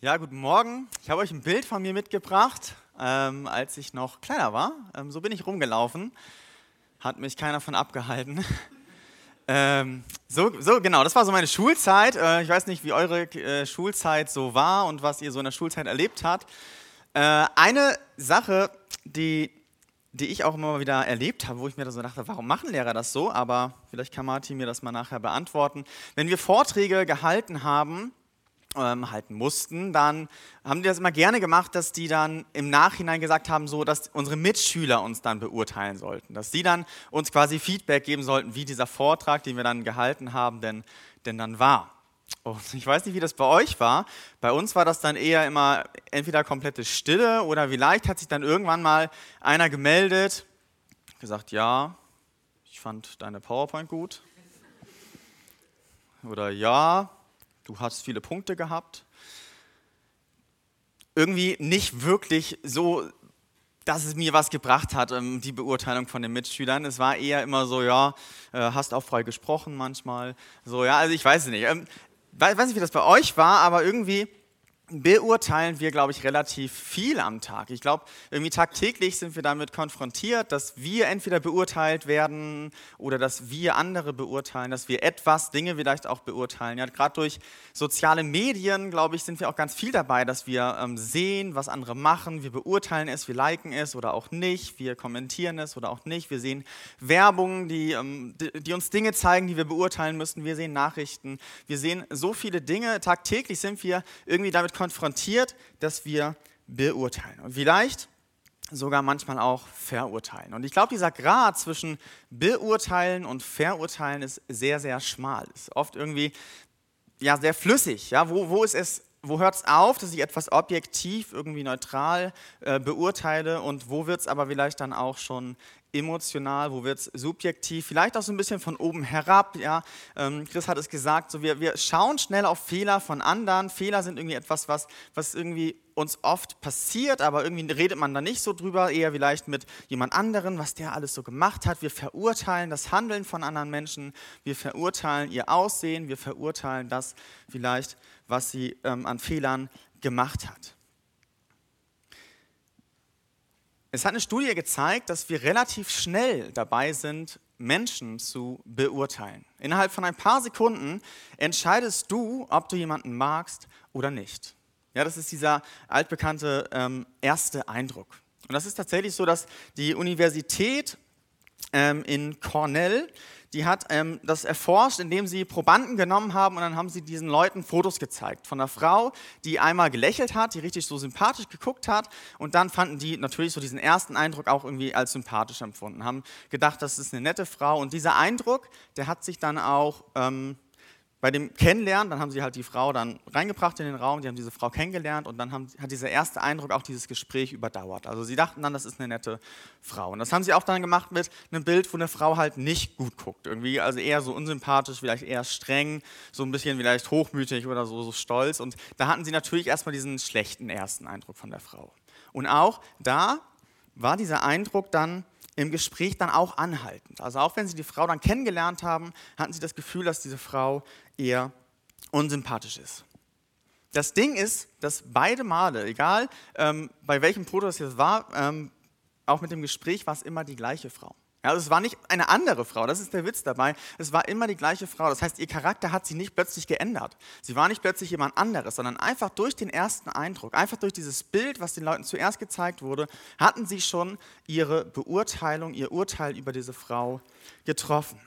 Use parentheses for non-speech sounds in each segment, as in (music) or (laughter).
Ja, guten Morgen. Ich habe euch ein Bild von mir mitgebracht, ähm, als ich noch kleiner war. Ähm, so bin ich rumgelaufen. Hat mich keiner von abgehalten. (laughs) ähm, so, so, genau, das war so meine Schulzeit. Äh, ich weiß nicht, wie eure äh, Schulzeit so war und was ihr so in der Schulzeit erlebt habt. Äh, eine Sache, die, die ich auch immer wieder erlebt habe, wo ich mir so dachte, warum machen Lehrer das so? Aber vielleicht kann Martin mir das mal nachher beantworten. Wenn wir Vorträge gehalten haben, ähm, halten mussten, dann haben die das immer gerne gemacht, dass die dann im Nachhinein gesagt haben, so, dass unsere Mitschüler uns dann beurteilen sollten, dass sie dann uns quasi Feedback geben sollten, wie dieser Vortrag, den wir dann gehalten haben, denn, denn dann war. Und ich weiß nicht, wie das bei euch war. Bei uns war das dann eher immer entweder komplette Stille oder vielleicht hat sich dann irgendwann mal einer gemeldet, gesagt, ja, ich fand deine PowerPoint gut. Oder ja, du hast viele Punkte gehabt. Irgendwie nicht wirklich so, dass es mir was gebracht hat, ähm, die Beurteilung von den Mitschülern. Es war eher immer so, ja, äh, hast auch frei gesprochen manchmal. So, ja, also ich weiß es nicht. Ich ähm, weiß nicht, wie das bei euch war, aber irgendwie beurteilen wir, glaube ich, relativ viel am Tag. Ich glaube, irgendwie tagtäglich sind wir damit konfrontiert, dass wir entweder beurteilt werden oder dass wir andere beurteilen, dass wir etwas, Dinge vielleicht auch beurteilen. Ja, Gerade durch soziale Medien, glaube ich, sind wir auch ganz viel dabei, dass wir ähm, sehen, was andere machen. Wir beurteilen es, wir liken es oder auch nicht. Wir kommentieren es oder auch nicht. Wir sehen Werbung, die, ähm, die, die uns Dinge zeigen, die wir beurteilen müssen. Wir sehen Nachrichten. Wir sehen so viele Dinge. Tagtäglich sind wir irgendwie damit konfrontiert, dass wir beurteilen. Und vielleicht sogar manchmal auch verurteilen. Und ich glaube, dieser Grad zwischen beurteilen und verurteilen ist sehr, sehr schmal. Ist oft irgendwie ja, sehr flüssig. Ja? Wo, wo ist es wo hört es auf, dass ich etwas objektiv, irgendwie neutral äh, beurteile und wo wird es aber vielleicht dann auch schon emotional, wo wird es subjektiv, vielleicht auch so ein bisschen von oben herab. Ja? Ähm, Chris hat es gesagt, so wir, wir schauen schnell auf Fehler von anderen. Fehler sind irgendwie etwas, was, was irgendwie uns oft passiert, aber irgendwie redet man da nicht so drüber, eher vielleicht mit jemand anderen, was der alles so gemacht hat. Wir verurteilen das Handeln von anderen Menschen, wir verurteilen ihr Aussehen, wir verurteilen das vielleicht, was sie ähm, an Fehlern gemacht hat. Es hat eine Studie gezeigt, dass wir relativ schnell dabei sind, Menschen zu beurteilen. Innerhalb von ein paar Sekunden entscheidest du, ob du jemanden magst oder nicht. Ja, das ist dieser altbekannte ähm, erste Eindruck. Und das ist tatsächlich so, dass die Universität ähm, in Cornell die hat ähm, das erforscht, indem sie Probanden genommen haben und dann haben sie diesen Leuten Fotos gezeigt von einer Frau, die einmal gelächelt hat, die richtig so sympathisch geguckt hat und dann fanden die natürlich so diesen ersten Eindruck auch irgendwie als sympathisch empfunden, haben gedacht, das ist eine nette Frau und dieser Eindruck, der hat sich dann auch ähm, bei dem Kennenlernen, dann haben sie halt die Frau dann reingebracht in den Raum, die haben diese Frau kennengelernt und dann haben, hat dieser erste Eindruck auch dieses Gespräch überdauert. Also sie dachten dann, das ist eine nette Frau. Und das haben sie auch dann gemacht mit einem Bild, wo eine Frau halt nicht gut guckt. Irgendwie, also eher so unsympathisch, vielleicht eher streng, so ein bisschen vielleicht hochmütig oder so, so stolz. Und da hatten sie natürlich erstmal diesen schlechten ersten Eindruck von der Frau. Und auch da war dieser Eindruck dann im Gespräch dann auch anhaltend. Also auch wenn sie die Frau dann kennengelernt haben, hatten sie das Gefühl, dass diese Frau eher unsympathisch ist. Das Ding ist, dass beide Male, egal ähm, bei welchem Foto das jetzt war, ähm, auch mit dem Gespräch war es immer die gleiche Frau. Also es war nicht eine andere Frau, das ist der Witz dabei. Es war immer die gleiche Frau. Das heißt, ihr Charakter hat sich nicht plötzlich geändert. Sie war nicht plötzlich jemand anderes, sondern einfach durch den ersten Eindruck, einfach durch dieses Bild, was den Leuten zuerst gezeigt wurde, hatten sie schon ihre Beurteilung, ihr Urteil über diese Frau getroffen.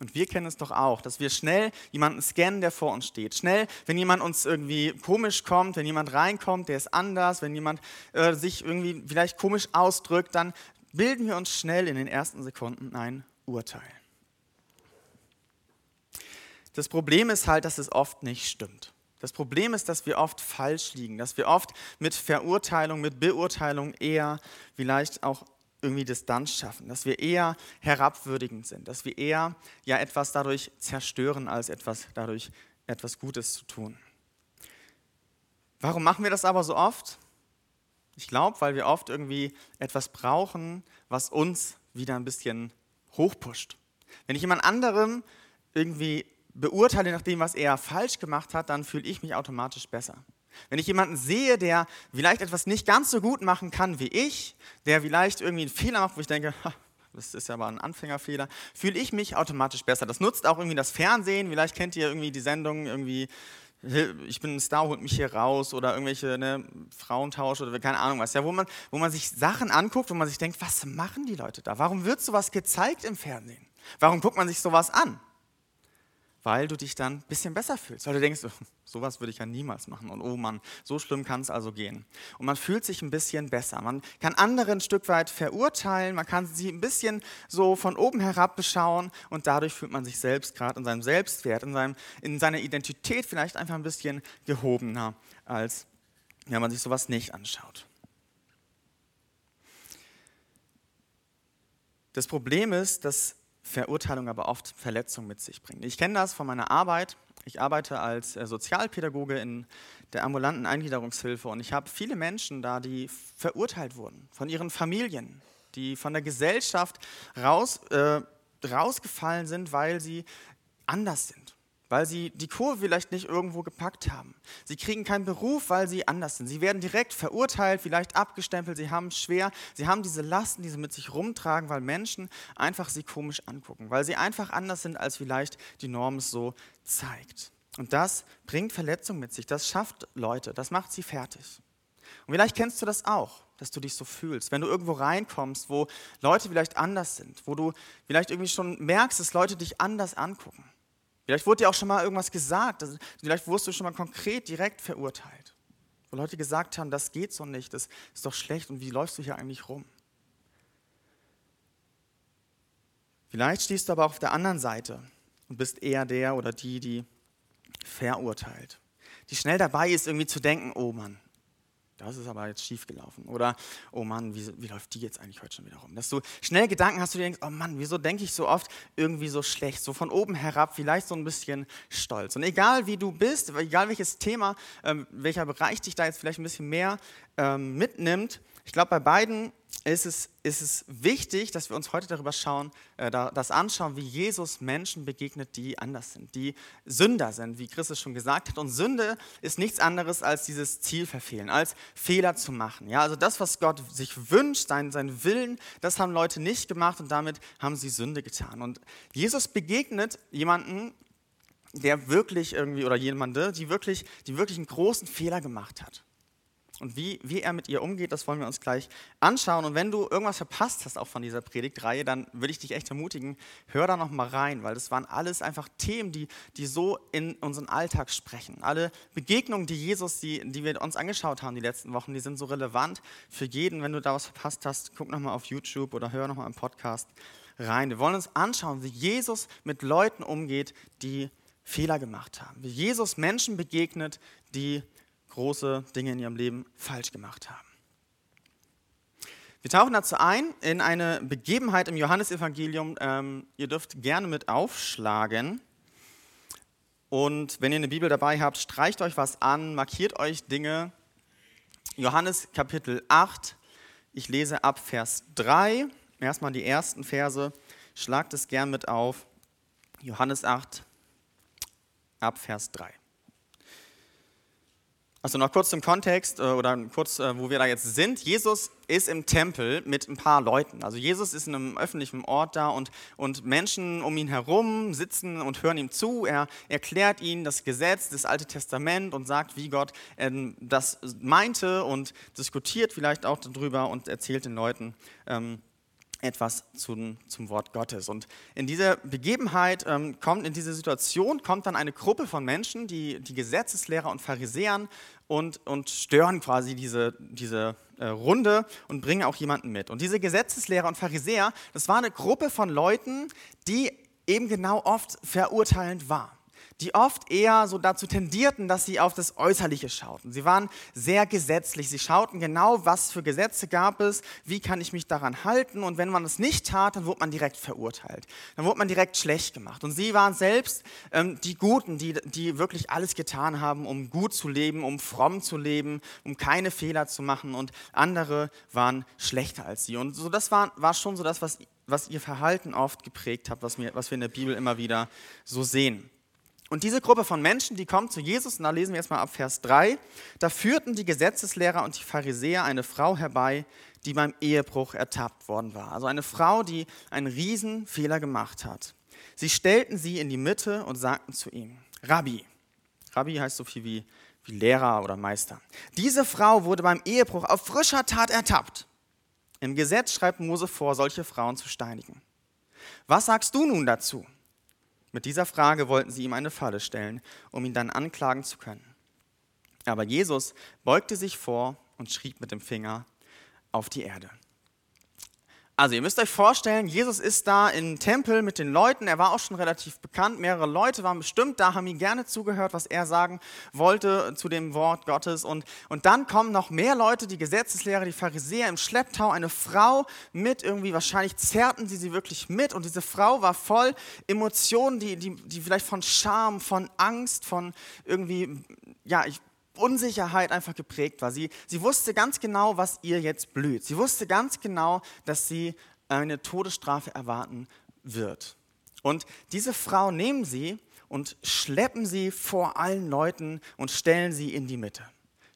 Und wir kennen es doch auch, dass wir schnell jemanden scannen, der vor uns steht. Schnell, wenn jemand uns irgendwie komisch kommt, wenn jemand reinkommt, der ist anders, wenn jemand äh, sich irgendwie vielleicht komisch ausdrückt, dann bilden wir uns schnell in den ersten Sekunden ein Urteil. Das Problem ist halt, dass es oft nicht stimmt. Das Problem ist, dass wir oft falsch liegen, dass wir oft mit Verurteilung, mit Beurteilung eher vielleicht auch irgendwie Distanz schaffen, dass wir eher herabwürdigend sind, dass wir eher ja etwas dadurch zerstören, als etwas dadurch etwas Gutes zu tun. Warum machen wir das aber so oft? Ich glaube, weil wir oft irgendwie etwas brauchen, was uns wieder ein bisschen hochpusht. Wenn ich jemand anderem irgendwie beurteile nach dem, was er falsch gemacht hat, dann fühle ich mich automatisch besser. Wenn ich jemanden sehe, der vielleicht etwas nicht ganz so gut machen kann wie ich, der vielleicht irgendwie einen Fehler macht, wo ich denke, das ist ja aber ein Anfängerfehler, fühle ich mich automatisch besser. Das nutzt auch irgendwie das Fernsehen. Vielleicht kennt ihr irgendwie die Sendung irgendwie ich bin ein Star, holt mich hier raus oder irgendwelche ne, Frauentausch oder keine Ahnung was, ja, wo man, wo man sich Sachen anguckt, wo man sich denkt, was machen die Leute da? Warum wird sowas gezeigt im Fernsehen? Warum guckt man sich sowas an? Weil du dich dann ein bisschen besser fühlst. Weil du denkst, (laughs) sowas würde ich ja niemals machen. Und oh Mann, so schlimm kann es also gehen. Und man fühlt sich ein bisschen besser. Man kann andere ein Stück weit verurteilen, man kann sie ein bisschen so von oben herab beschauen und dadurch fühlt man sich selbst gerade in seinem Selbstwert, in, seinem, in seiner Identität vielleicht einfach ein bisschen gehobener, als wenn man sich sowas nicht anschaut. Das Problem ist, dass Verurteilung aber oft Verletzung mit sich bringt. Ich kenne das von meiner Arbeit. Ich arbeite als äh, Sozialpädagoge in der ambulanten Eingliederungshilfe und ich habe viele Menschen da, die verurteilt wurden von ihren Familien, die von der Gesellschaft raus, äh, rausgefallen sind, weil sie anders sind weil sie die Kurve vielleicht nicht irgendwo gepackt haben. Sie kriegen keinen Beruf, weil sie anders sind. Sie werden direkt verurteilt, vielleicht abgestempelt, sie haben es schwer. Sie haben diese Lasten, die sie mit sich rumtragen, weil Menschen einfach sie komisch angucken, weil sie einfach anders sind, als vielleicht die Norm es so zeigt. Und das bringt Verletzung mit sich, das schafft Leute, das macht sie fertig. Und vielleicht kennst du das auch, dass du dich so fühlst. Wenn du irgendwo reinkommst, wo Leute vielleicht anders sind, wo du vielleicht irgendwie schon merkst, dass Leute dich anders angucken Vielleicht wurde dir auch schon mal irgendwas gesagt, vielleicht wurdest du schon mal konkret direkt verurteilt. Wo Leute gesagt haben, das geht so nicht, das ist doch schlecht und wie läufst du hier eigentlich rum? Vielleicht stehst du aber auch auf der anderen Seite und bist eher der oder die, die verurteilt. Die schnell dabei ist, irgendwie zu denken, oh Mann, das ist aber jetzt schief gelaufen. Oder, oh Mann, wie, wie, läuft die jetzt eigentlich heute schon wieder rum? Dass du schnell Gedanken hast, du denkst, oh Mann, wieso denke ich so oft irgendwie so schlecht, so von oben herab, vielleicht so ein bisschen stolz. Und egal wie du bist, egal welches Thema, ähm, welcher Bereich dich da jetzt vielleicht ein bisschen mehr ähm, mitnimmt, ich glaube, bei beiden ist es, ist es wichtig, dass wir uns heute darüber schauen, äh, das anschauen, wie Jesus Menschen begegnet, die anders sind, die Sünder sind, wie Christus schon gesagt hat. Und Sünde ist nichts anderes als dieses Ziel verfehlen, als Fehler zu machen. Ja, also das, was Gott sich wünscht, sein, sein Willen, das haben Leute nicht gemacht und damit haben sie Sünde getan. Und Jesus begegnet jemanden, der wirklich irgendwie, oder jemande, die wirklich, die wirklich einen großen Fehler gemacht hat. Und wie, wie er mit ihr umgeht, das wollen wir uns gleich anschauen. Und wenn du irgendwas verpasst hast, auch von dieser Predigtreihe, dann würde ich dich echt ermutigen, hör da noch mal rein, weil das waren alles einfach Themen, die, die so in unseren Alltag sprechen. Alle Begegnungen, die Jesus, die, die wir uns angeschaut haben die letzten Wochen, die sind so relevant für jeden. Wenn du da was verpasst hast, guck noch mal auf YouTube oder hör noch mal im Podcast rein. Wir wollen uns anschauen, wie Jesus mit Leuten umgeht, die Fehler gemacht haben. Wie Jesus Menschen begegnet, die große Dinge in ihrem Leben falsch gemacht haben. Wir tauchen dazu ein in eine Begebenheit im Johannesevangelium. Ähm, ihr dürft gerne mit aufschlagen. Und wenn ihr eine Bibel dabei habt, streicht euch was an, markiert euch Dinge. Johannes Kapitel 8, ich lese ab Vers 3, erstmal die ersten Verse, schlagt es gern mit auf. Johannes 8, ab Vers 3. Also noch kurz zum Kontext äh, oder kurz, äh, wo wir da jetzt sind. Jesus ist im Tempel mit ein paar Leuten. Also Jesus ist in einem öffentlichen Ort da und, und Menschen um ihn herum sitzen und hören ihm zu. Er erklärt ihnen das Gesetz, das Alte Testament und sagt, wie Gott ähm, das meinte und diskutiert vielleicht auch darüber und erzählt den Leuten, ähm, etwas zum, zum Wort Gottes. Und in dieser Begebenheit ähm, kommt, in diese Situation kommt dann eine Gruppe von Menschen, die, die Gesetzeslehrer und Pharisäern und, und stören quasi diese, diese äh, Runde und bringen auch jemanden mit. Und diese Gesetzeslehrer und Pharisäer, das war eine Gruppe von Leuten, die eben genau oft verurteilend war die oft eher so dazu tendierten, dass sie auf das Äußerliche schauten. Sie waren sehr gesetzlich. Sie schauten genau, was für Gesetze gab es, wie kann ich mich daran halten. Und wenn man es nicht tat, dann wurde man direkt verurteilt. Dann wurde man direkt schlecht gemacht. Und sie waren selbst ähm, die Guten, die, die wirklich alles getan haben, um gut zu leben, um fromm zu leben, um keine Fehler zu machen. Und andere waren schlechter als sie. Und so das war, war schon so das, was, was ihr Verhalten oft geprägt hat, was, wir, was wir in der Bibel immer wieder so sehen. Und diese Gruppe von Menschen, die kommt zu Jesus, und da lesen wir erstmal ab Vers 3, da führten die Gesetzeslehrer und die Pharisäer eine Frau herbei, die beim Ehebruch ertappt worden war. Also eine Frau, die einen Riesenfehler gemacht hat. Sie stellten sie in die Mitte und sagten zu ihm, Rabbi, Rabbi heißt so viel wie, wie Lehrer oder Meister, diese Frau wurde beim Ehebruch auf frischer Tat ertappt. Im Gesetz schreibt Mose vor, solche Frauen zu steinigen. Was sagst du nun dazu? Mit dieser Frage wollten sie ihm eine Falle stellen, um ihn dann anklagen zu können. Aber Jesus beugte sich vor und schrieb mit dem Finger auf die Erde. Also ihr müsst euch vorstellen, Jesus ist da im Tempel mit den Leuten, er war auch schon relativ bekannt, mehrere Leute waren bestimmt da, haben ihm gerne zugehört, was er sagen wollte zu dem Wort Gottes. Und, und dann kommen noch mehr Leute, die Gesetzeslehrer, die Pharisäer im Schlepptau, eine Frau mit irgendwie, wahrscheinlich zerrten sie sie wirklich mit. Und diese Frau war voll Emotionen, die, die, die vielleicht von Scham, von Angst, von irgendwie, ja, ich Unsicherheit einfach geprägt war. Sie, sie wusste ganz genau, was ihr jetzt blüht. Sie wusste ganz genau, dass sie eine Todesstrafe erwarten wird. Und diese Frau nehmen sie und schleppen sie vor allen Leuten und stellen sie in die Mitte.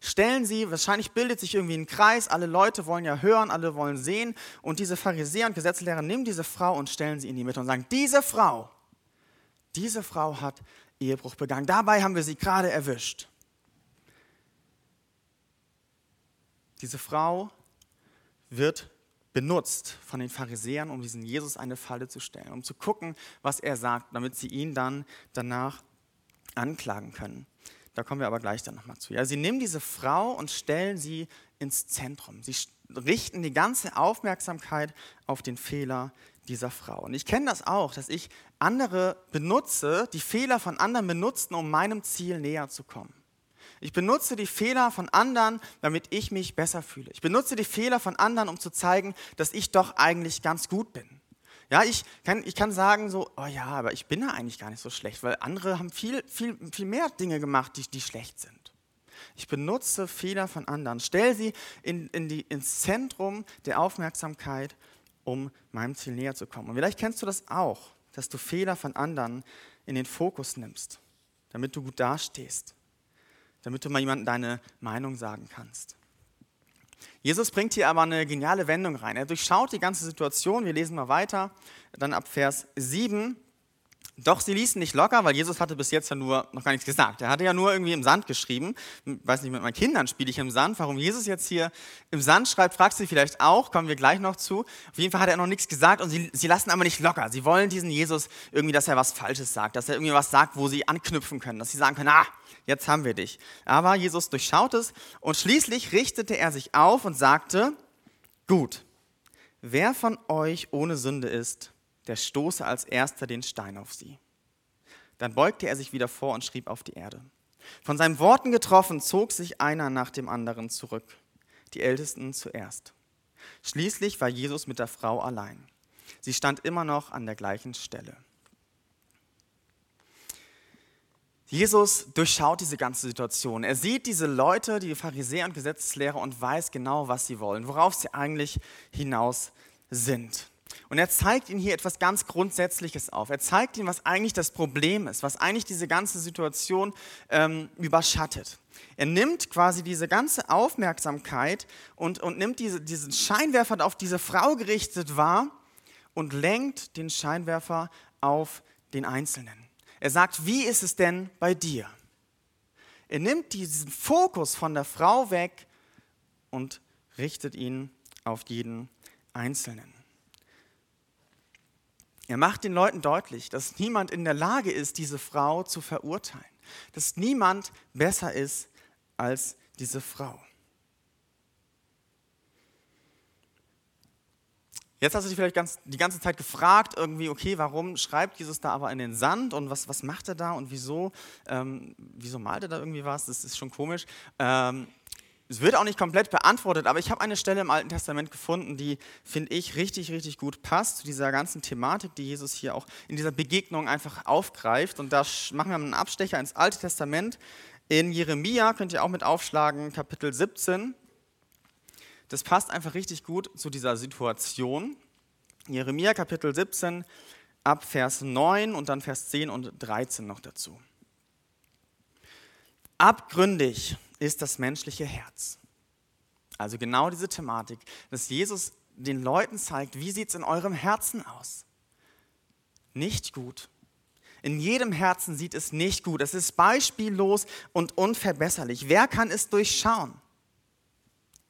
Stellen sie, wahrscheinlich bildet sich irgendwie ein Kreis, alle Leute wollen ja hören, alle wollen sehen und diese Pharisäer und Gesetzlehrer nehmen diese Frau und stellen sie in die Mitte und sagen, diese Frau, diese Frau hat Ehebruch begangen. Dabei haben wir sie gerade erwischt. Diese Frau wird benutzt von den Pharisäern, um diesen Jesus eine Falle zu stellen, um zu gucken, was er sagt, damit sie ihn dann danach anklagen können. Da kommen wir aber gleich dann nochmal zu. Ja, sie nehmen diese Frau und stellen sie ins Zentrum. Sie richten die ganze Aufmerksamkeit auf den Fehler dieser Frau. Und ich kenne das auch, dass ich andere benutze, die Fehler von anderen benutzen, um meinem Ziel näher zu kommen. Ich benutze die Fehler von anderen, damit ich mich besser fühle. Ich benutze die Fehler von anderen, um zu zeigen, dass ich doch eigentlich ganz gut bin. Ja, ich kann, ich kann sagen so, oh ja, aber ich bin ja eigentlich gar nicht so schlecht, weil andere haben viel, viel, viel mehr Dinge gemacht, die, die schlecht sind. Ich benutze Fehler von anderen, stelle sie in, in die, ins Zentrum der Aufmerksamkeit, um meinem Ziel näher zu kommen. Und vielleicht kennst du das auch, dass du Fehler von anderen in den Fokus nimmst, damit du gut dastehst damit du mal jemandem deine Meinung sagen kannst. Jesus bringt hier aber eine geniale Wendung rein. Er durchschaut die ganze Situation. Wir lesen mal weiter, dann ab Vers 7. Doch sie ließen nicht locker, weil Jesus hatte bis jetzt ja nur noch gar nichts gesagt. Er hatte ja nur irgendwie im Sand geschrieben. Ich weiß nicht, mit meinen Kindern spiele ich im Sand. Warum Jesus jetzt hier im Sand schreibt, fragst du dich vielleicht auch, kommen wir gleich noch zu. Auf jeden Fall hat er noch nichts gesagt und sie, sie lassen aber nicht locker. Sie wollen diesen Jesus irgendwie, dass er was Falsches sagt, dass er irgendwie was sagt, wo sie anknüpfen können, dass sie sagen können, ah, jetzt haben wir dich. Aber Jesus durchschaut es und schließlich richtete er sich auf und sagte, gut, wer von euch ohne Sünde ist, der stoße als erster den Stein auf sie. Dann beugte er sich wieder vor und schrieb auf die Erde. Von seinen Worten getroffen, zog sich einer nach dem anderen zurück, die Ältesten zuerst. Schließlich war Jesus mit der Frau allein. Sie stand immer noch an der gleichen Stelle. Jesus durchschaut diese ganze Situation. Er sieht diese Leute, die Pharisäer und Gesetzeslehrer und weiß genau, was sie wollen, worauf sie eigentlich hinaus sind. Und er zeigt ihnen hier etwas ganz Grundsätzliches auf. Er zeigt ihnen, was eigentlich das Problem ist, was eigentlich diese ganze Situation ähm, überschattet. Er nimmt quasi diese ganze Aufmerksamkeit und, und nimmt diese, diesen Scheinwerfer, der auf diese Frau gerichtet war, und lenkt den Scheinwerfer auf den Einzelnen. Er sagt, wie ist es denn bei dir? Er nimmt diesen Fokus von der Frau weg und richtet ihn auf jeden Einzelnen. Er macht den Leuten deutlich, dass niemand in der Lage ist, diese Frau zu verurteilen. Dass niemand besser ist als diese Frau. Jetzt hast du dich vielleicht ganz, die ganze Zeit gefragt, irgendwie, okay, warum schreibt Jesus da aber in den Sand und was, was macht er da und wieso, ähm, wieso malt er da irgendwie was? Das ist schon komisch. Ähm, es wird auch nicht komplett beantwortet, aber ich habe eine Stelle im Alten Testament gefunden, die, finde ich, richtig, richtig gut passt zu dieser ganzen Thematik, die Jesus hier auch in dieser Begegnung einfach aufgreift. Und da machen wir einen Abstecher ins Alte Testament. In Jeremia könnt ihr auch mit aufschlagen, Kapitel 17. Das passt einfach richtig gut zu dieser Situation. Jeremia Kapitel 17 ab Vers 9 und dann Vers 10 und 13 noch dazu. Abgründig ist das menschliche Herz. Also genau diese Thematik, dass Jesus den Leuten zeigt, wie sieht es in eurem Herzen aus? Nicht gut. In jedem Herzen sieht es nicht gut. Es ist beispiellos und unverbesserlich. Wer kann es durchschauen?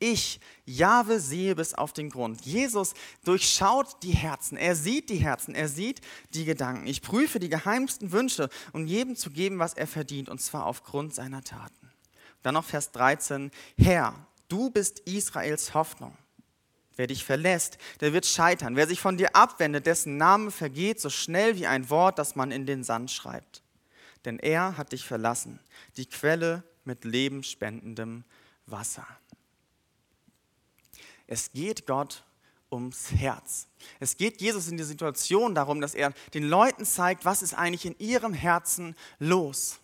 Ich, Jahwe, sehe bis auf den Grund. Jesus durchschaut die Herzen. Er sieht die Herzen. Er sieht die Gedanken. Ich prüfe die geheimsten Wünsche, um jedem zu geben, was er verdient, und zwar aufgrund seiner Taten. Dann noch Vers 13. Herr, du bist Israels Hoffnung. Wer dich verlässt, der wird scheitern. Wer sich von dir abwendet, dessen Name vergeht so schnell wie ein Wort, das man in den Sand schreibt. Denn er hat dich verlassen, die Quelle mit lebenspendendem Wasser. Es geht Gott ums Herz. Es geht Jesus in der Situation darum, dass er den Leuten zeigt, was ist eigentlich in ihrem Herzen los.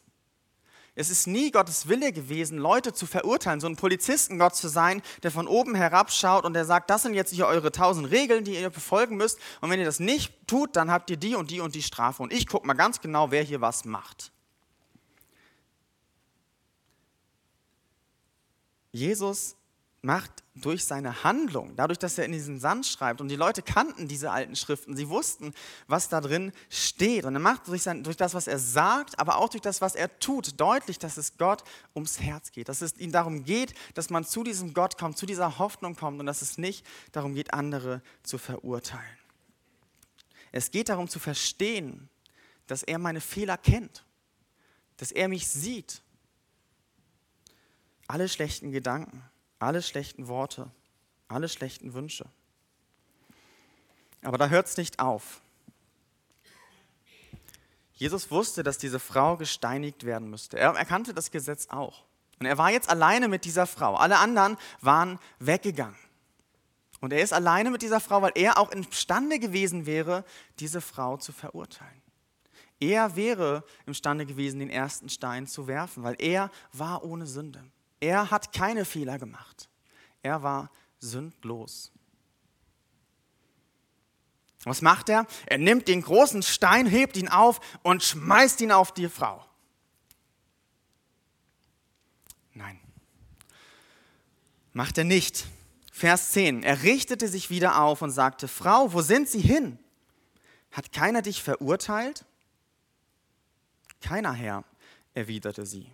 Es ist nie Gottes Wille gewesen, Leute zu verurteilen, so ein Polizistengott zu sein, der von oben herabschaut und der sagt, das sind jetzt hier eure tausend Regeln, die ihr befolgen müsst. Und wenn ihr das nicht tut, dann habt ihr die und die und die Strafe. Und ich gucke mal ganz genau, wer hier was macht. Jesus macht durch seine Handlung, dadurch, dass er in diesen Sand schreibt und die Leute kannten diese alten Schriften, sie wussten, was da drin steht. Und er macht durch, sein, durch das, was er sagt, aber auch durch das, was er tut, deutlich, dass es Gott ums Herz geht, dass es ihm darum geht, dass man zu diesem Gott kommt, zu dieser Hoffnung kommt und dass es nicht darum geht, andere zu verurteilen. Es geht darum zu verstehen, dass er meine Fehler kennt, dass er mich sieht, alle schlechten Gedanken alle schlechten Worte, alle schlechten Wünsche. Aber da hört es nicht auf. Jesus wusste, dass diese Frau gesteinigt werden müsste. Er erkannte das Gesetz auch. Und er war jetzt alleine mit dieser Frau. Alle anderen waren weggegangen. Und er ist alleine mit dieser Frau, weil er auch imstande gewesen wäre, diese Frau zu verurteilen. Er wäre imstande gewesen, den ersten Stein zu werfen, weil er war ohne Sünde. Er hat keine Fehler gemacht. Er war sündlos. Was macht er? Er nimmt den großen Stein, hebt ihn auf und schmeißt ihn auf die Frau. Nein, macht er nicht. Vers 10. Er richtete sich wieder auf und sagte, Frau, wo sind Sie hin? Hat keiner dich verurteilt? Keiner, Herr, erwiderte sie.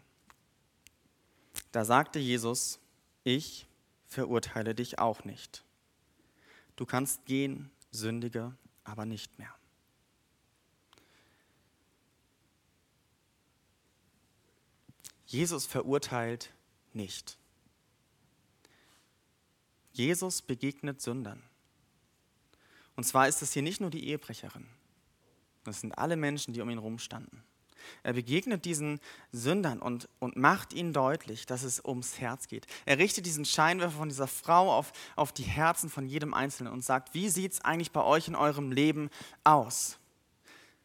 Da sagte Jesus, ich verurteile dich auch nicht. Du kannst gehen, sündige, aber nicht mehr. Jesus verurteilt nicht. Jesus begegnet Sündern. Und zwar ist es hier nicht nur die Ehebrecherin. Das sind alle Menschen, die um ihn rumstanden. Er begegnet diesen Sündern und, und macht ihnen deutlich, dass es ums Herz geht. Er richtet diesen Scheinwerfer von dieser Frau auf, auf die Herzen von jedem Einzelnen und sagt, wie sieht es eigentlich bei euch in eurem Leben aus?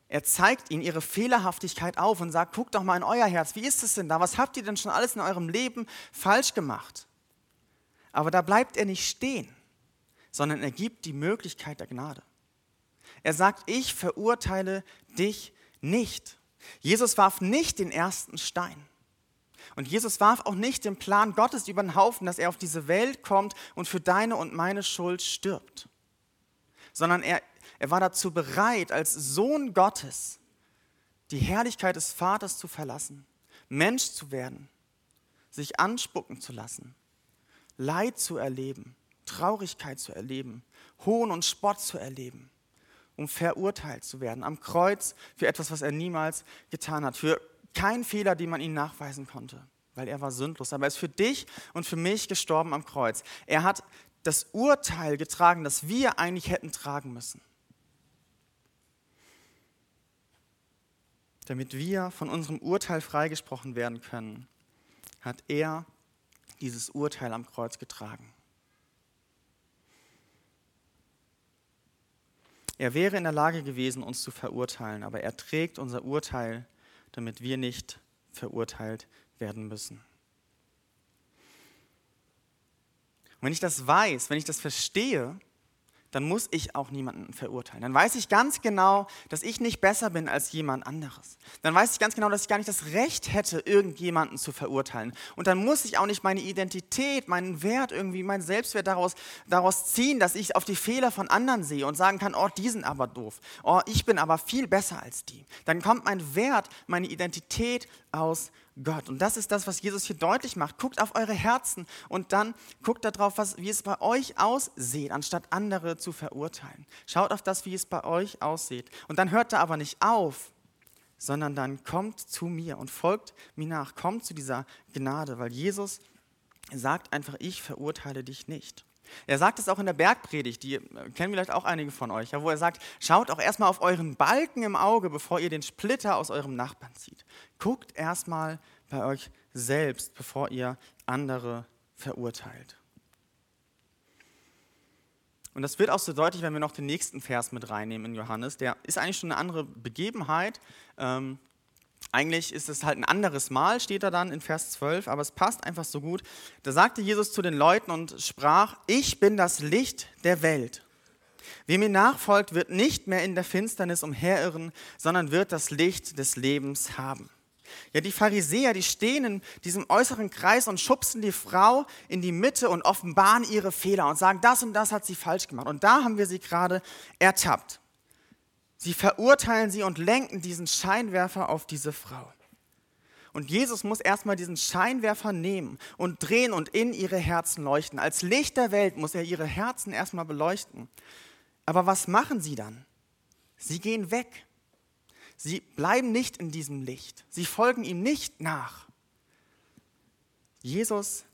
Er zeigt ihnen ihre Fehlerhaftigkeit auf und sagt, guckt doch mal in euer Herz, wie ist es denn da? Was habt ihr denn schon alles in eurem Leben falsch gemacht? Aber da bleibt er nicht stehen, sondern er gibt die Möglichkeit der Gnade. Er sagt, ich verurteile dich nicht. Jesus warf nicht den ersten Stein. Und Jesus warf auch nicht den Plan Gottes über den Haufen, dass er auf diese Welt kommt und für deine und meine Schuld stirbt. Sondern er, er war dazu bereit, als Sohn Gottes die Herrlichkeit des Vaters zu verlassen, Mensch zu werden, sich anspucken zu lassen, Leid zu erleben, Traurigkeit zu erleben, Hohn und Spott zu erleben um verurteilt zu werden am Kreuz für etwas, was er niemals getan hat, für keinen Fehler, den man ihm nachweisen konnte, weil er war sündlos. Aber er ist für dich und für mich gestorben am Kreuz. Er hat das Urteil getragen, das wir eigentlich hätten tragen müssen. Damit wir von unserem Urteil freigesprochen werden können, hat er dieses Urteil am Kreuz getragen. Er wäre in der Lage gewesen, uns zu verurteilen, aber er trägt unser Urteil, damit wir nicht verurteilt werden müssen. Und wenn ich das weiß, wenn ich das verstehe, dann muss ich auch niemanden verurteilen. Dann weiß ich ganz genau, dass ich nicht besser bin als jemand anderes. Dann weiß ich ganz genau, dass ich gar nicht das Recht hätte, irgendjemanden zu verurteilen. Und dann muss ich auch nicht meine Identität, meinen Wert irgendwie, meinen Selbstwert daraus, daraus ziehen, dass ich auf die Fehler von anderen sehe und sagen kann, oh, die sind aber doof. Oh, ich bin aber viel besser als die. Dann kommt mein Wert, meine Identität aus Gott. Und das ist das, was Jesus hier deutlich macht. Guckt auf eure Herzen und dann guckt darauf, was, wie es bei euch aussieht, anstatt andere zu verurteilen. Schaut auf das, wie es bei euch aussieht. Und dann hört da aber nicht auf, sondern dann kommt zu mir und folgt mir nach. Kommt zu dieser Gnade, weil Jesus sagt einfach, ich verurteile dich nicht. Er sagt es auch in der Bergpredigt, die äh, kennen vielleicht auch einige von euch, ja, wo er sagt, schaut auch erstmal auf euren Balken im Auge, bevor ihr den Splitter aus eurem Nachbarn zieht. Guckt erstmal bei euch selbst, bevor ihr andere verurteilt. Und das wird auch so deutlich, wenn wir noch den nächsten Vers mit reinnehmen in Johannes. Der ist eigentlich schon eine andere Begebenheit. Ähm, eigentlich ist es halt ein anderes Mal, steht da dann in Vers 12, aber es passt einfach so gut. Da sagte Jesus zu den Leuten und sprach, ich bin das Licht der Welt. Wer mir nachfolgt, wird nicht mehr in der Finsternis umherirren, sondern wird das Licht des Lebens haben. Ja, die Pharisäer, die stehen in diesem äußeren Kreis und schubsen die Frau in die Mitte und offenbaren ihre Fehler und sagen, das und das hat sie falsch gemacht. Und da haben wir sie gerade ertappt. Sie verurteilen sie und lenken diesen Scheinwerfer auf diese Frau. Und Jesus muss erstmal diesen Scheinwerfer nehmen und drehen und in ihre Herzen leuchten. Als Licht der Welt muss er ihre Herzen erstmal beleuchten. Aber was machen sie dann? Sie gehen weg. Sie bleiben nicht in diesem Licht. Sie folgen ihm nicht nach. Jesus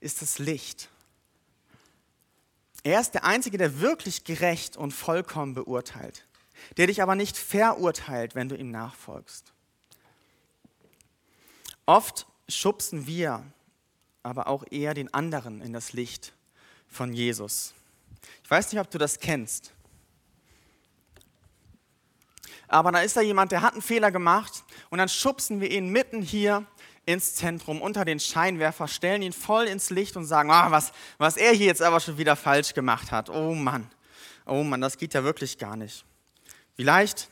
ist das Licht. Er ist der Einzige, der wirklich gerecht und vollkommen beurteilt der dich aber nicht verurteilt, wenn du ihm nachfolgst. Oft schubsen wir aber auch eher den anderen in das Licht von Jesus. Ich weiß nicht, ob du das kennst. Aber da ist da jemand, der hat einen Fehler gemacht und dann schubsen wir ihn mitten hier ins Zentrum, unter den Scheinwerfer, stellen ihn voll ins Licht und sagen, oh, was, was er hier jetzt aber schon wieder falsch gemacht hat. Oh Mann, oh Mann, das geht ja wirklich gar nicht. Vielleicht,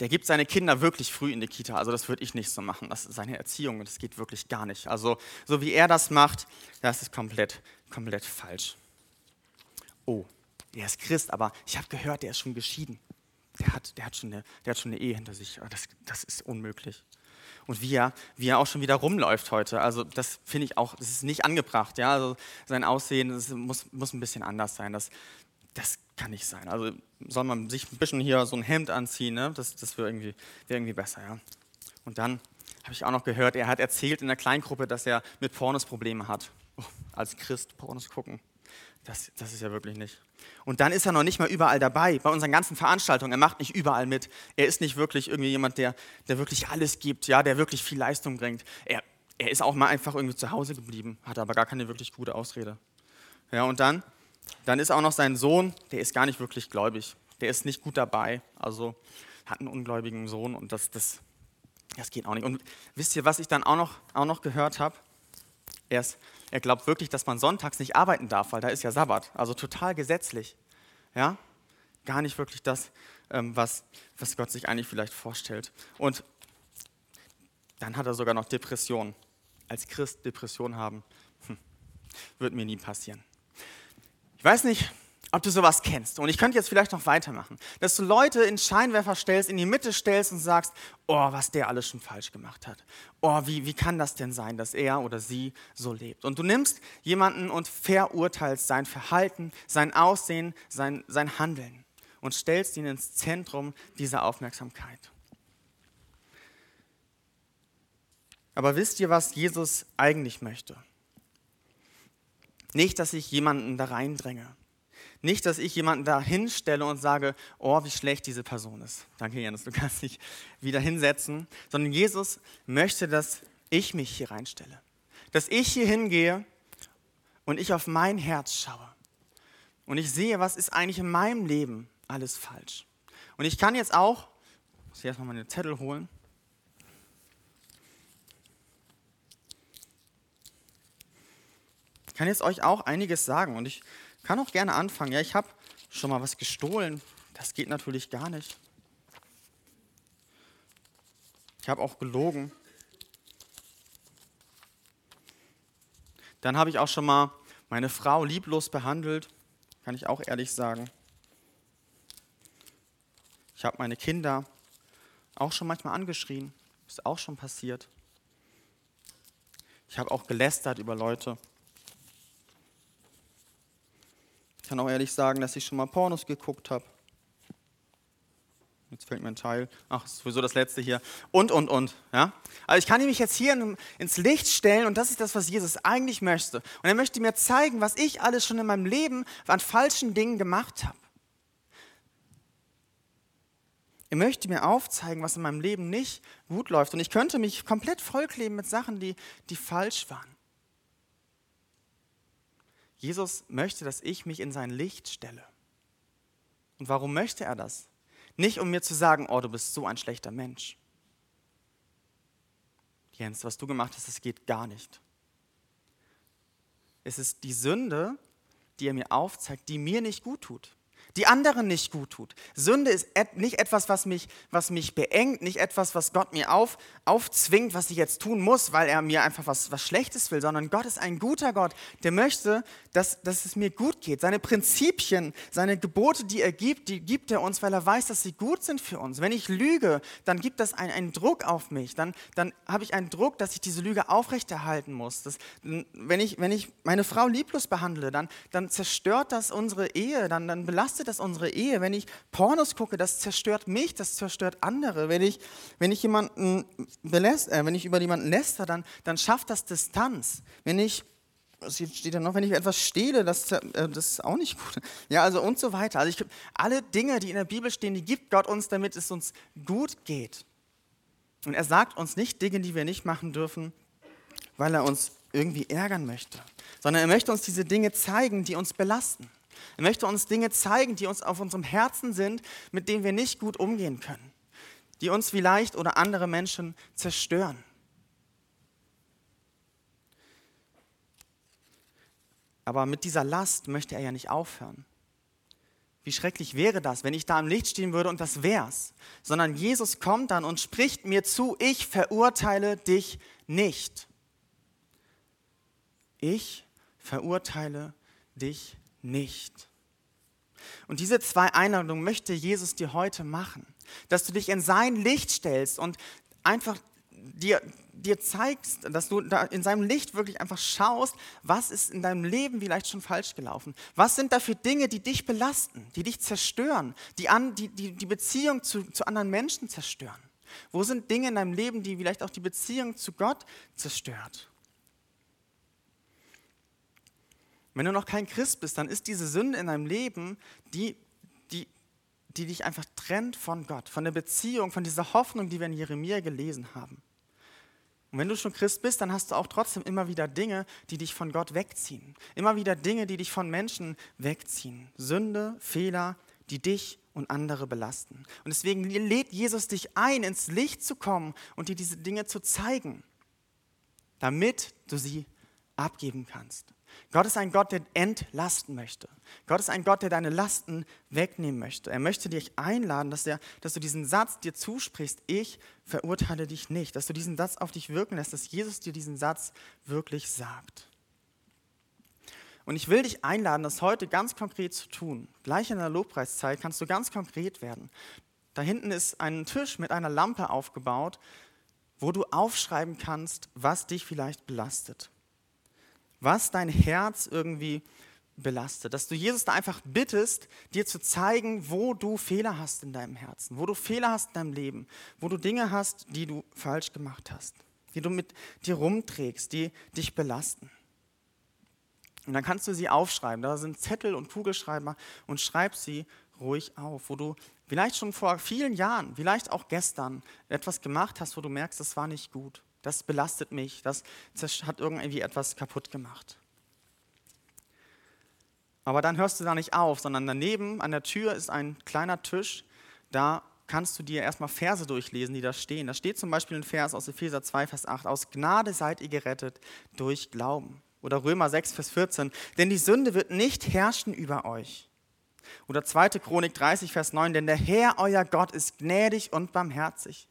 der gibt seine Kinder wirklich früh in die Kita. Also das würde ich nicht so machen. Das ist seine Erziehung, das geht wirklich gar nicht. Also so wie er das macht, das ist komplett, komplett falsch. Oh, er ist Christ, aber ich habe gehört, der ist schon geschieden. Der hat, der hat, schon, eine, der hat schon eine Ehe hinter sich. Das, das ist unmöglich. Und wie er, wie er auch schon wieder rumläuft heute. Also das finde ich auch, das ist nicht angebracht. Ja? Also sein Aussehen muss, muss ein bisschen anders sein. Das, das kann nicht sein. Also soll man sich ein bisschen hier so ein Hemd anziehen, ne? das, das wäre irgendwie, wär irgendwie besser. Ja? Und dann habe ich auch noch gehört, er hat erzählt in der Kleingruppe, dass er mit Pornos Probleme hat. Oh, als Christ Pornos gucken, das, das ist ja wirklich nicht. Und dann ist er noch nicht mal überall dabei, bei unseren ganzen Veranstaltungen. Er macht nicht überall mit. Er ist nicht wirklich irgendwie jemand, der, der wirklich alles gibt, ja, der wirklich viel Leistung bringt. Er, er ist auch mal einfach irgendwie zu Hause geblieben, hat aber gar keine wirklich gute Ausrede. Ja, und dann dann ist auch noch sein Sohn, der ist gar nicht wirklich gläubig. Der ist nicht gut dabei. Also hat einen ungläubigen Sohn und das, das, das geht auch nicht. Und wisst ihr, was ich dann auch noch, auch noch gehört habe? Er, er glaubt wirklich, dass man sonntags nicht arbeiten darf, weil da ist ja Sabbat. Also total gesetzlich. Ja? Gar nicht wirklich das, ähm, was, was Gott sich eigentlich vielleicht vorstellt. Und dann hat er sogar noch Depressionen. Als Christ Depressionen haben, hm, wird mir nie passieren. Ich weiß nicht, ob du sowas kennst. Und ich könnte jetzt vielleicht noch weitermachen. Dass du Leute in Scheinwerfer stellst, in die Mitte stellst und sagst, oh, was der alles schon falsch gemacht hat. Oh, wie, wie kann das denn sein, dass er oder sie so lebt? Und du nimmst jemanden und verurteilst sein Verhalten, sein Aussehen, sein, sein Handeln und stellst ihn ins Zentrum dieser Aufmerksamkeit. Aber wisst ihr, was Jesus eigentlich möchte? Nicht, dass ich jemanden da reindränge. Nicht, dass ich jemanden da hinstelle und sage, oh, wie schlecht diese Person ist. Danke, Janis, du kannst dich wieder hinsetzen. Sondern Jesus möchte, dass ich mich hier reinstelle. Dass ich hier hingehe und ich auf mein Herz schaue. Und ich sehe, was ist eigentlich in meinem Leben alles falsch. Und ich kann jetzt auch, muss ich erstmal meine Zettel holen, kann jetzt euch auch einiges sagen und ich kann auch gerne anfangen. Ja, ich habe schon mal was gestohlen. Das geht natürlich gar nicht. Ich habe auch gelogen. Dann habe ich auch schon mal meine Frau lieblos behandelt, kann ich auch ehrlich sagen. Ich habe meine Kinder auch schon manchmal angeschrien, ist auch schon passiert. Ich habe auch gelästert über Leute. Ich kann auch ehrlich sagen, dass ich schon mal Pornos geguckt habe. Jetzt fällt mir ein Teil. Ach, sowieso das letzte hier. Und, und, und. Ja? Also ich kann mich jetzt hier ins Licht stellen und das ist das, was Jesus eigentlich möchte. Und er möchte mir zeigen, was ich alles schon in meinem Leben an falschen Dingen gemacht habe. Er möchte mir aufzeigen, was in meinem Leben nicht gut läuft. Und ich könnte mich komplett vollkleben mit Sachen, die, die falsch waren. Jesus möchte, dass ich mich in sein Licht stelle. Und warum möchte er das? Nicht um mir zu sagen, oh, du bist so ein schlechter Mensch. Jens, was du gemacht hast, das geht gar nicht. Es ist die Sünde, die er mir aufzeigt, die mir nicht gut tut die anderen nicht gut tut. Sünde ist et nicht etwas, was mich, was mich beengt, nicht etwas, was Gott mir auf, aufzwingt, was ich jetzt tun muss, weil er mir einfach was, was Schlechtes will, sondern Gott ist ein guter Gott, der möchte, dass, dass es mir gut geht. Seine Prinzipien, seine Gebote, die er gibt, die gibt er uns, weil er weiß, dass sie gut sind für uns. Wenn ich lüge, dann gibt das einen, einen Druck auf mich. Dann, dann habe ich einen Druck, dass ich diese Lüge aufrechterhalten muss. Das, wenn, ich, wenn ich meine Frau lieblos behandle, dann, dann zerstört das unsere Ehe, dann, dann belastet belastet das unsere Ehe. Wenn ich Pornos gucke, das zerstört mich, das zerstört andere. Wenn ich, wenn ich jemanden beläst, äh, wenn ich über jemanden läster, dann, dann schafft das Distanz. Wenn ich steht da noch, wenn ich etwas stehle, das, äh, das ist auch nicht gut. (laughs) Ja, also und so weiter. Also ich, alle Dinge, die in der Bibel stehen, die gibt Gott uns, damit es uns gut geht. Und er sagt uns nicht Dinge, die wir nicht machen dürfen, weil er uns irgendwie ärgern möchte, sondern er möchte uns diese Dinge zeigen, die uns belasten. Er möchte uns Dinge zeigen, die uns auf unserem Herzen sind, mit denen wir nicht gut umgehen können, die uns vielleicht oder andere Menschen zerstören. Aber mit dieser Last möchte er ja nicht aufhören. Wie schrecklich wäre das, wenn ich da im Licht stehen würde und das wär's. Sondern Jesus kommt dann und spricht mir zu, ich verurteile dich nicht. Ich verurteile dich nicht. Und diese zwei Einladungen möchte Jesus dir heute machen, dass du dich in sein Licht stellst und einfach dir, dir zeigst, dass du da in seinem Licht wirklich einfach schaust, was ist in deinem Leben vielleicht schon falsch gelaufen. Was sind da für Dinge, die dich belasten, die dich zerstören, die an, die, die, die Beziehung zu, zu anderen Menschen zerstören. Wo sind Dinge in deinem Leben, die vielleicht auch die Beziehung zu Gott zerstört? Wenn du noch kein Christ bist, dann ist diese Sünde in deinem Leben, die, die, die dich einfach trennt von Gott, von der Beziehung, von dieser Hoffnung, die wir in Jeremia gelesen haben. Und wenn du schon Christ bist, dann hast du auch trotzdem immer wieder Dinge, die dich von Gott wegziehen. Immer wieder Dinge, die dich von Menschen wegziehen. Sünde, Fehler, die dich und andere belasten. Und deswegen lädt Jesus dich ein, ins Licht zu kommen und dir diese Dinge zu zeigen, damit du sie abgeben kannst. Gott ist ein Gott, der entlasten möchte. Gott ist ein Gott, der deine Lasten wegnehmen möchte. Er möchte dich einladen, dass, er, dass du diesen Satz dir zusprichst, ich verurteile dich nicht, dass du diesen Satz auf dich wirken lässt, dass Jesus dir diesen Satz wirklich sagt. Und ich will dich einladen, das heute ganz konkret zu tun. Gleich in der Lobpreiszeit kannst du ganz konkret werden. Da hinten ist ein Tisch mit einer Lampe aufgebaut, wo du aufschreiben kannst, was dich vielleicht belastet was dein Herz irgendwie belastet. Dass du Jesus da einfach bittest, dir zu zeigen, wo du Fehler hast in deinem Herzen, wo du Fehler hast in deinem Leben, wo du Dinge hast, die du falsch gemacht hast, die du mit dir rumträgst, die dich belasten. Und dann kannst du sie aufschreiben. Da sind Zettel und Kugelschreiber und schreib sie ruhig auf, wo du vielleicht schon vor vielen Jahren, vielleicht auch gestern etwas gemacht hast, wo du merkst, das war nicht gut das belastet mich, das hat irgendwie etwas kaputt gemacht. Aber dann hörst du da nicht auf, sondern daneben an der Tür ist ein kleiner Tisch, da kannst du dir erstmal Verse durchlesen, die da stehen. Da steht zum Beispiel ein Vers aus Epheser 2, Vers 8, aus Gnade seid ihr gerettet durch Glauben. Oder Römer 6, Vers 14. Denn die Sünde wird nicht herrschen über euch. Oder 2. Chronik 30, Vers 9. Denn der Herr, euer Gott, ist gnädig und barmherzig.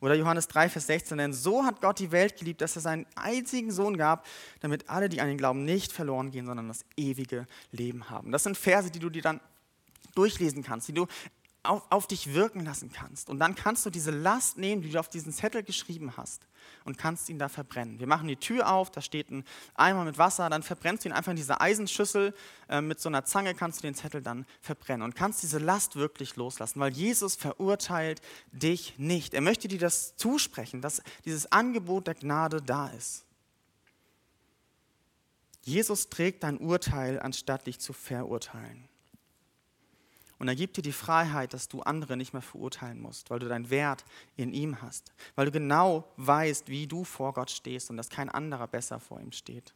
Oder Johannes 3, Vers 16. Denn so hat Gott die Welt geliebt, dass er seinen einzigen Sohn gab, damit alle, die an ihn glauben, nicht verloren gehen, sondern das ewige Leben haben. Das sind Verse, die du dir dann durchlesen kannst, die du auf, auf dich wirken lassen kannst. Und dann kannst du diese Last nehmen, die du auf diesen Zettel geschrieben hast und kannst ihn da verbrennen. Wir machen die Tür auf, da steht ein Eimer mit Wasser, dann verbrennst du ihn einfach in dieser Eisenschüssel. Äh, mit so einer Zange kannst du den Zettel dann verbrennen und kannst diese Last wirklich loslassen, weil Jesus verurteilt dich nicht. Er möchte dir das zusprechen, dass dieses Angebot der Gnade da ist. Jesus trägt dein Urteil, anstatt dich zu verurteilen. Und er gibt dir die Freiheit, dass du andere nicht mehr verurteilen musst, weil du deinen Wert in ihm hast, weil du genau weißt, wie du vor Gott stehst und dass kein anderer besser vor ihm steht.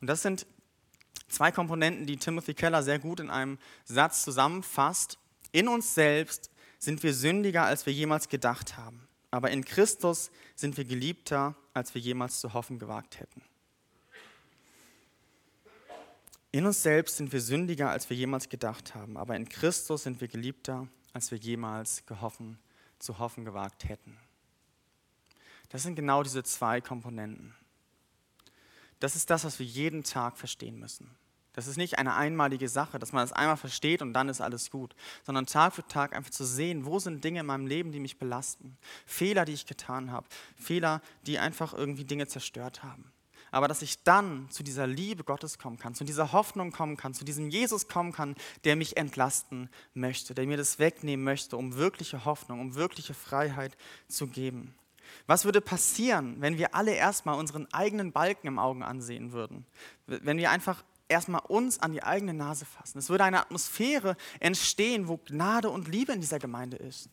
Und das sind zwei Komponenten, die Timothy Keller sehr gut in einem Satz zusammenfasst. In uns selbst sind wir sündiger, als wir jemals gedacht haben, aber in Christus sind wir geliebter, als wir jemals zu hoffen gewagt hätten. In uns selbst sind wir sündiger, als wir jemals gedacht haben, aber in Christus sind wir geliebter, als wir jemals gehoffen, zu hoffen gewagt hätten. Das sind genau diese zwei Komponenten. Das ist das, was wir jeden Tag verstehen müssen. Das ist nicht eine einmalige Sache, dass man es einmal versteht und dann ist alles gut, sondern Tag für Tag einfach zu sehen, wo sind Dinge in meinem Leben, die mich belasten, Fehler, die ich getan habe, Fehler, die einfach irgendwie Dinge zerstört haben aber dass ich dann zu dieser Liebe Gottes kommen kann, zu dieser Hoffnung kommen kann, zu diesem Jesus kommen kann, der mich entlasten möchte, der mir das wegnehmen möchte, um wirkliche Hoffnung, um wirkliche Freiheit zu geben. Was würde passieren, wenn wir alle erstmal unseren eigenen Balken im Augen ansehen würden? Wenn wir einfach erstmal uns an die eigene Nase fassen. Es würde eine Atmosphäre entstehen, wo Gnade und Liebe in dieser Gemeinde ist.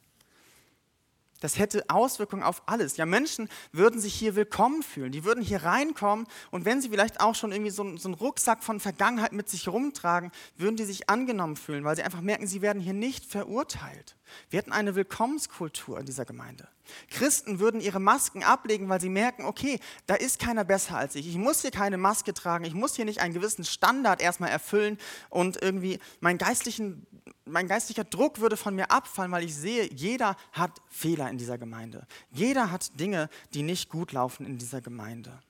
Das hätte Auswirkungen auf alles. Ja, Menschen würden sich hier willkommen fühlen. Die würden hier reinkommen und wenn sie vielleicht auch schon irgendwie so, so einen Rucksack von Vergangenheit mit sich rumtragen, würden die sich angenommen fühlen, weil sie einfach merken, sie werden hier nicht verurteilt. Wir hätten eine Willkommenskultur in dieser Gemeinde. Christen würden ihre Masken ablegen, weil sie merken, okay, da ist keiner besser als ich. Ich muss hier keine Maske tragen. Ich muss hier nicht einen gewissen Standard erstmal erfüllen und irgendwie meinen geistlichen mein geistlicher Druck würde von mir abfallen, weil ich sehe, jeder hat Fehler in dieser Gemeinde. Jeder hat Dinge, die nicht gut laufen in dieser Gemeinde.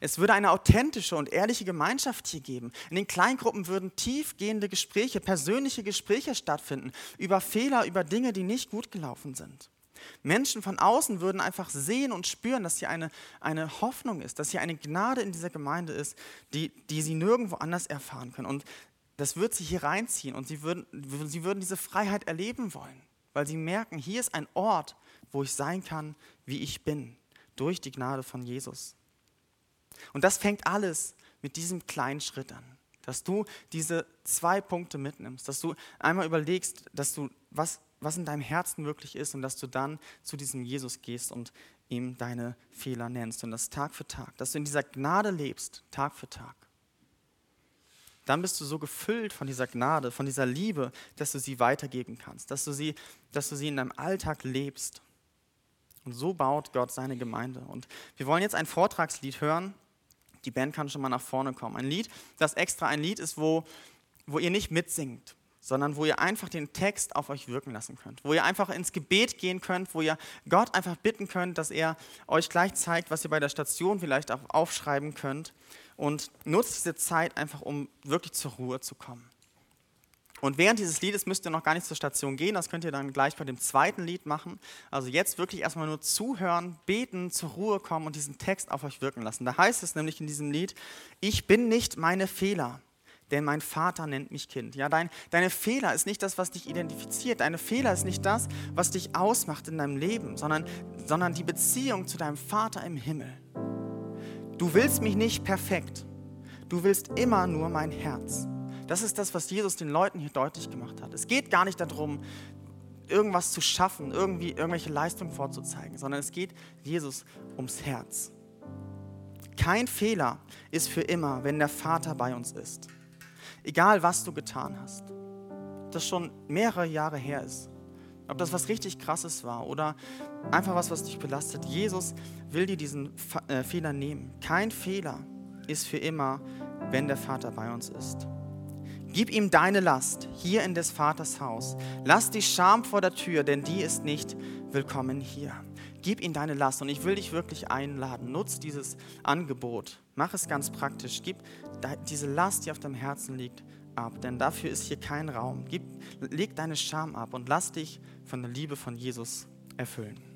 Es würde eine authentische und ehrliche Gemeinschaft hier geben. In den Kleingruppen würden tiefgehende Gespräche, persönliche Gespräche stattfinden über Fehler, über Dinge, die nicht gut gelaufen sind. Menschen von außen würden einfach sehen und spüren, dass hier eine, eine Hoffnung ist, dass hier eine Gnade in dieser Gemeinde ist, die, die sie nirgendwo anders erfahren können. Und das wird sie hier reinziehen und sie würden, sie würden diese Freiheit erleben wollen, weil sie merken, hier ist ein Ort, wo ich sein kann, wie ich bin, durch die Gnade von Jesus. Und das fängt alles mit diesem kleinen Schritt an, dass du diese zwei Punkte mitnimmst, dass du einmal überlegst, dass du was, was in deinem Herzen wirklich ist und dass du dann zu diesem Jesus gehst und ihm deine Fehler nennst und das Tag für Tag, dass du in dieser Gnade lebst, Tag für Tag dann bist du so gefüllt von dieser Gnade, von dieser Liebe, dass du sie weitergeben kannst, dass du sie, dass du sie in deinem Alltag lebst. Und so baut Gott seine Gemeinde. Und wir wollen jetzt ein Vortragslied hören. Die Band kann schon mal nach vorne kommen. Ein Lied, das extra ein Lied ist, wo, wo ihr nicht mitsingt, sondern wo ihr einfach den Text auf euch wirken lassen könnt, wo ihr einfach ins Gebet gehen könnt, wo ihr Gott einfach bitten könnt, dass er euch gleich zeigt, was ihr bei der Station vielleicht auch aufschreiben könnt und nutzt diese Zeit einfach, um wirklich zur Ruhe zu kommen. Und während dieses Liedes müsst ihr noch gar nicht zur Station gehen, das könnt ihr dann gleich bei dem zweiten Lied machen. Also jetzt wirklich erstmal nur zuhören, beten, zur Ruhe kommen und diesen Text auf euch wirken lassen. Da heißt es nämlich in diesem Lied, ich bin nicht meine Fehler, denn mein Vater nennt mich Kind. Ja, dein, deine Fehler ist nicht das, was dich identifiziert. Deine Fehler ist nicht das, was dich ausmacht in deinem Leben, sondern, sondern die Beziehung zu deinem Vater im Himmel. Du willst mich nicht perfekt. Du willst immer nur mein Herz. Das ist das, was Jesus den Leuten hier deutlich gemacht hat. Es geht gar nicht darum, irgendwas zu schaffen, irgendwie irgendwelche Leistungen vorzuzeigen, sondern es geht Jesus ums Herz. Kein Fehler ist für immer, wenn der Vater bei uns ist. Egal, was du getan hast. Das schon mehrere Jahre her ist. ob das was richtig Krasses war oder einfach was, was dich belastet. Jesus will dir diesen äh, Fehler nehmen. Kein Fehler ist für immer, wenn der Vater bei uns ist. Gib ihm deine Last hier in des Vaters Haus. Lass die Scham vor der Tür, denn die ist nicht willkommen hier. Gib ihm deine Last und ich will dich wirklich einladen. Nutz dieses Angebot. Mach es ganz praktisch. Gib diese Last, die auf deinem Herzen liegt, ab, denn dafür ist hier kein Raum. Gib, leg deine Scham ab und lass dich von der Liebe von Jesus erfüllen.